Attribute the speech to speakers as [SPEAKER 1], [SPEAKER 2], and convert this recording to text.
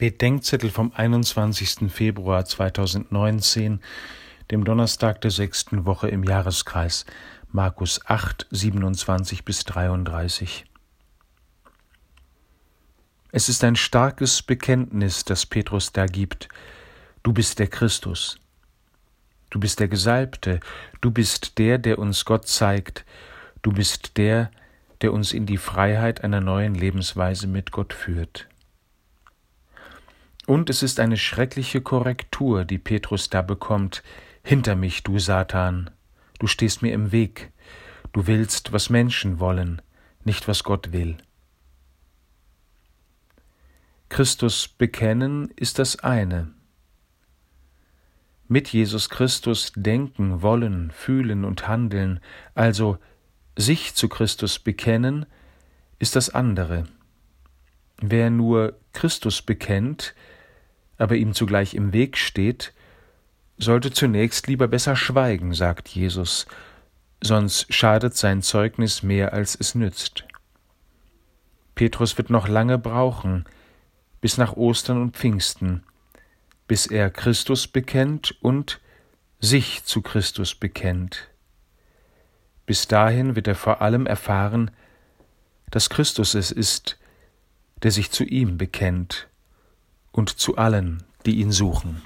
[SPEAKER 1] Bedenkzettel vom 21. Februar 2019, dem Donnerstag der sechsten Woche im Jahreskreis, Markus 8, 27 bis 33. Es ist ein starkes Bekenntnis, das Petrus da gibt. Du bist der Christus. Du bist der Gesalbte. Du bist der, der uns Gott zeigt. Du bist der, der uns in die Freiheit einer neuen Lebensweise mit Gott führt. Und es ist eine schreckliche Korrektur, die Petrus da bekommt. Hinter mich, du Satan, du stehst mir im Weg, du willst, was Menschen wollen, nicht was Gott will. Christus bekennen ist das eine. Mit Jesus Christus denken, wollen, fühlen und handeln, also sich zu Christus bekennen, ist das andere. Wer nur Christus bekennt, aber ihm zugleich im Weg steht, sollte zunächst lieber besser schweigen, sagt Jesus, sonst schadet sein Zeugnis mehr, als es nützt. Petrus wird noch lange brauchen, bis nach Ostern und Pfingsten, bis er Christus bekennt und sich zu Christus bekennt. Bis dahin wird er vor allem erfahren, dass Christus es ist, der sich zu ihm bekennt und zu allen, die ihn suchen.